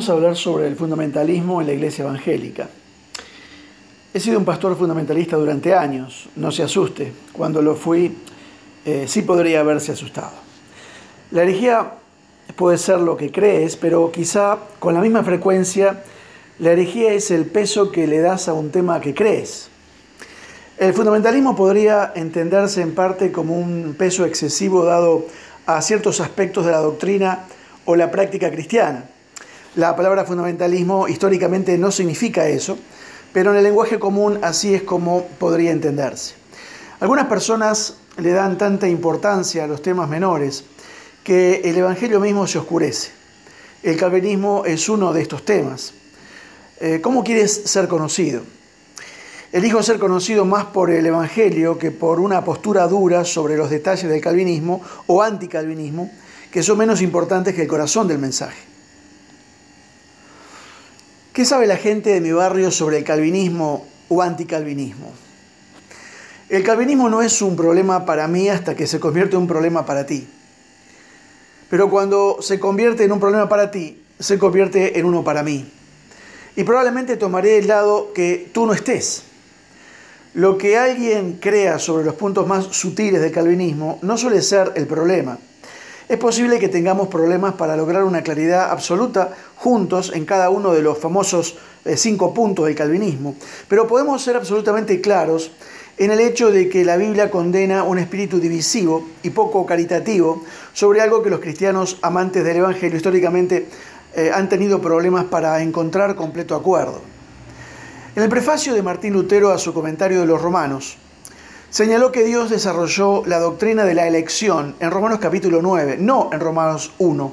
Vamos a hablar sobre el fundamentalismo en la iglesia evangélica. He sido un pastor fundamentalista durante años, no se asuste, cuando lo fui eh, sí podría haberse asustado. La herejía puede ser lo que crees, pero quizá con la misma frecuencia la herejía es el peso que le das a un tema que crees. El fundamentalismo podría entenderse en parte como un peso excesivo dado a ciertos aspectos de la doctrina o la práctica cristiana. La palabra fundamentalismo históricamente no significa eso, pero en el lenguaje común así es como podría entenderse. Algunas personas le dan tanta importancia a los temas menores que el Evangelio mismo se oscurece. El calvinismo es uno de estos temas. Eh, ¿Cómo quieres ser conocido? Elijo ser conocido más por el Evangelio que por una postura dura sobre los detalles del calvinismo o anticalvinismo, que son menos importantes que el corazón del mensaje. ¿Qué sabe la gente de mi barrio sobre el calvinismo o anticalvinismo? El calvinismo no es un problema para mí hasta que se convierte en un problema para ti. Pero cuando se convierte en un problema para ti, se convierte en uno para mí. Y probablemente tomaré el lado que tú no estés. Lo que alguien crea sobre los puntos más sutiles del calvinismo no suele ser el problema. Es posible que tengamos problemas para lograr una claridad absoluta juntos en cada uno de los famosos eh, cinco puntos del calvinismo, pero podemos ser absolutamente claros en el hecho de que la Biblia condena un espíritu divisivo y poco caritativo sobre algo que los cristianos amantes del Evangelio históricamente eh, han tenido problemas para encontrar completo acuerdo. En el prefacio de Martín Lutero a su comentario de los romanos, señaló que Dios desarrolló la doctrina de la elección en Romanos capítulo 9, no en Romanos 1.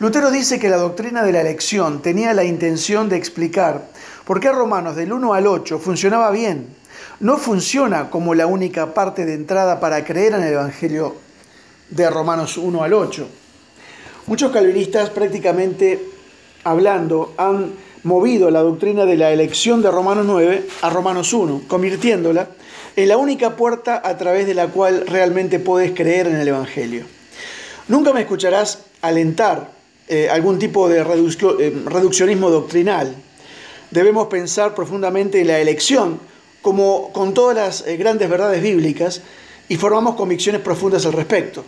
Lutero dice que la doctrina de la elección tenía la intención de explicar por qué Romanos del 1 al 8 funcionaba bien. No funciona como la única parte de entrada para creer en el Evangelio de Romanos 1 al 8. Muchos calvinistas prácticamente hablando han movido la doctrina de la elección de Romanos 9 a Romanos 1, convirtiéndola en la única puerta a través de la cual realmente puedes creer en el Evangelio. Nunca me escucharás alentar eh, algún tipo de eh, reduccionismo doctrinal. Debemos pensar profundamente en la elección, como con todas las eh, grandes verdades bíblicas, y formamos convicciones profundas al respecto.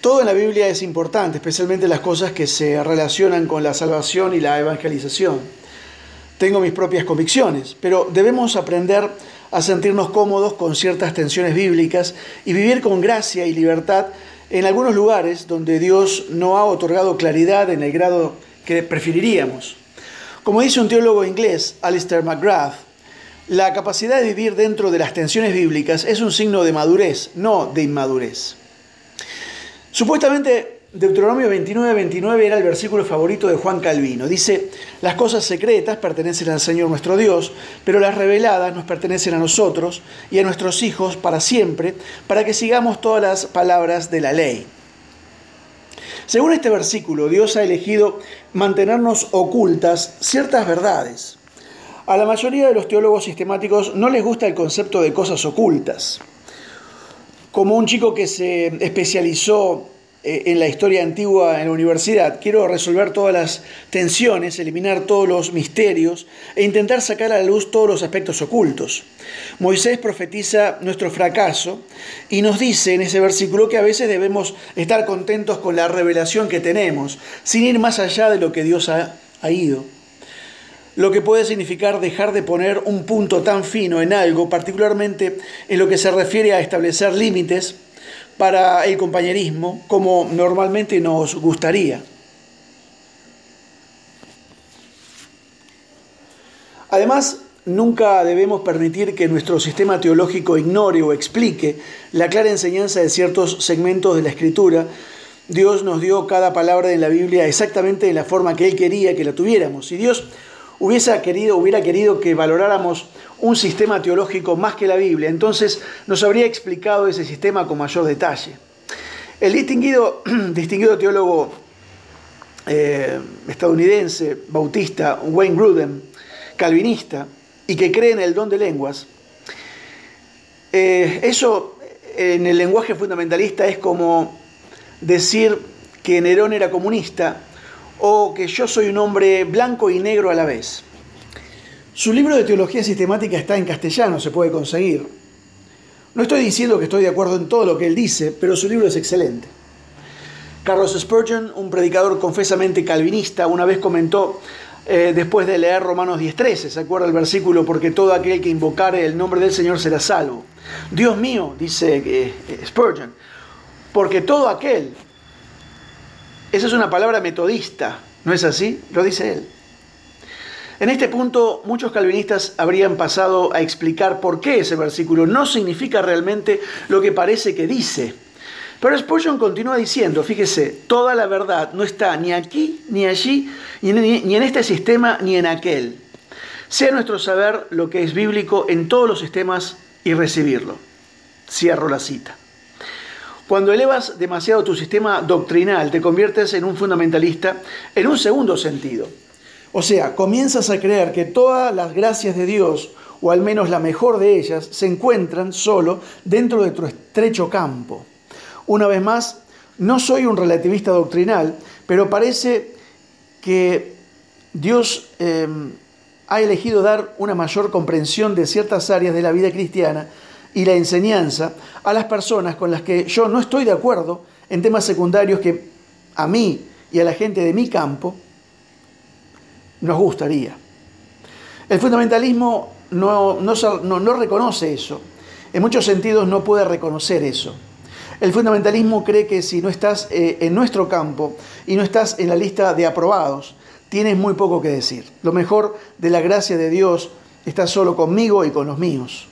Todo en la Biblia es importante, especialmente las cosas que se relacionan con la salvación y la evangelización. Tengo mis propias convicciones, pero debemos aprender a sentirnos cómodos con ciertas tensiones bíblicas y vivir con gracia y libertad en algunos lugares donde Dios no ha otorgado claridad en el grado que preferiríamos. Como dice un teólogo inglés, Alistair McGrath, la capacidad de vivir dentro de las tensiones bíblicas es un signo de madurez, no de inmadurez. Supuestamente Deuteronomio 29, 29 era el versículo favorito de Juan Calvino. Dice, las cosas secretas pertenecen al Señor nuestro Dios, pero las reveladas nos pertenecen a nosotros y a nuestros hijos para siempre, para que sigamos todas las palabras de la ley. Según este versículo, Dios ha elegido mantenernos ocultas ciertas verdades. A la mayoría de los teólogos sistemáticos no les gusta el concepto de cosas ocultas como un chico que se especializó eh, en la historia antigua en la universidad, quiero resolver todas las tensiones, eliminar todos los misterios e intentar sacar a la luz todos los aspectos ocultos. Moisés profetiza nuestro fracaso y nos dice en ese versículo que a veces debemos estar contentos con la revelación que tenemos, sin ir más allá de lo que Dios ha, ha ido lo que puede significar dejar de poner un punto tan fino en algo, particularmente en lo que se refiere a establecer límites para el compañerismo, como normalmente nos gustaría. Además, nunca debemos permitir que nuestro sistema teológico ignore o explique la clara enseñanza de ciertos segmentos de la Escritura. Dios nos dio cada palabra en la Biblia exactamente de la forma que Él quería que la tuviéramos. Y Dios hubiese querido, hubiera querido que valoráramos un sistema teológico más que la Biblia, entonces nos habría explicado ese sistema con mayor detalle. El distinguido, distinguido teólogo eh, estadounidense, bautista, Wayne Grudem, calvinista, y que cree en el don de lenguas, eh, eso en el lenguaje fundamentalista es como decir que Nerón era comunista o que yo soy un hombre blanco y negro a la vez. Su libro de teología sistemática está en castellano, se puede conseguir. No estoy diciendo que estoy de acuerdo en todo lo que él dice, pero su libro es excelente. Carlos Spurgeon, un predicador confesamente calvinista, una vez comentó eh, después de leer Romanos 10.13, ¿se acuerda el versículo? Porque todo aquel que invocare el nombre del Señor será salvo. Dios mío, dice eh, Spurgeon, porque todo aquel, esa es una palabra metodista, ¿no es así? Lo dice él. En este punto, muchos calvinistas habrían pasado a explicar por qué ese versículo no significa realmente lo que parece que dice. Pero Spurgeon continúa diciendo, fíjese, toda la verdad no está ni aquí, ni allí, ni en este sistema, ni en aquel. Sea nuestro saber lo que es bíblico en todos los sistemas y recibirlo. Cierro la cita. Cuando elevas demasiado tu sistema doctrinal, te conviertes en un fundamentalista en un segundo sentido. O sea, comienzas a creer que todas las gracias de Dios, o al menos la mejor de ellas, se encuentran solo dentro de tu estrecho campo. Una vez más, no soy un relativista doctrinal, pero parece que Dios em, ha elegido dar una mayor comprensión de ciertas áreas de la vida cristiana y la enseñanza a las personas con las que yo no estoy de acuerdo en temas secundarios que a mí y a la gente de mi campo nos gustaría. El fundamentalismo no, no reconoce eso. En muchos sentidos no puede reconocer eso. El fundamentalismo cree que si no estás eh, en nuestro campo y no estás en la lista de aprobados, tienes muy poco que decir. Lo mejor de la gracia de Dios está solo conmigo y con los míos.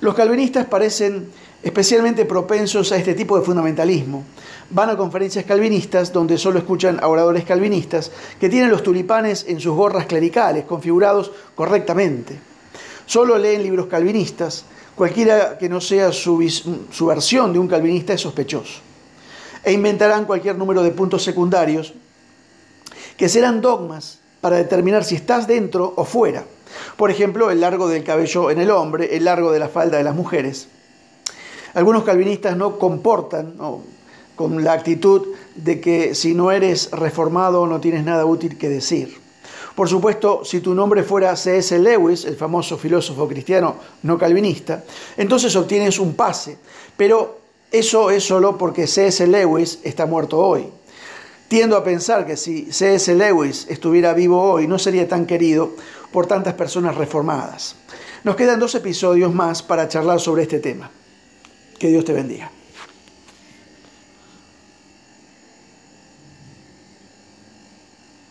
Los calvinistas parecen especialmente propensos a este tipo de fundamentalismo. Van a conferencias calvinistas donde solo escuchan a oradores calvinistas que tienen los tulipanes en sus gorras clericales, configurados correctamente. Solo leen libros calvinistas, Cualquiera que no sea su, versión de un calvinista es sospechoso. E inventarán cualquier número de puntos secundarios que serán dogmas para determinar si estás dentro o fuera. Por ejemplo, el largo del cabello en el hombre, el largo de la falda de las mujeres. Algunos calvinistas no comportan con la actitud de que si no eres reformado no tienes nada útil que decir. Por supuesto, si tu nombre fuera C.S. Lewis, el famoso filósofo cristiano no calvinista, entonces obtienes un pase, pero eso es solo porque C.S. Lewis está muerto hoy. Tiendo a pensar que si C.S. Lewis estuviera vivo hoy no sería tan querido por tantas personas reformadas. Nos quedan dos episodios más para charlar sobre este tema. Que Dios te bendiga.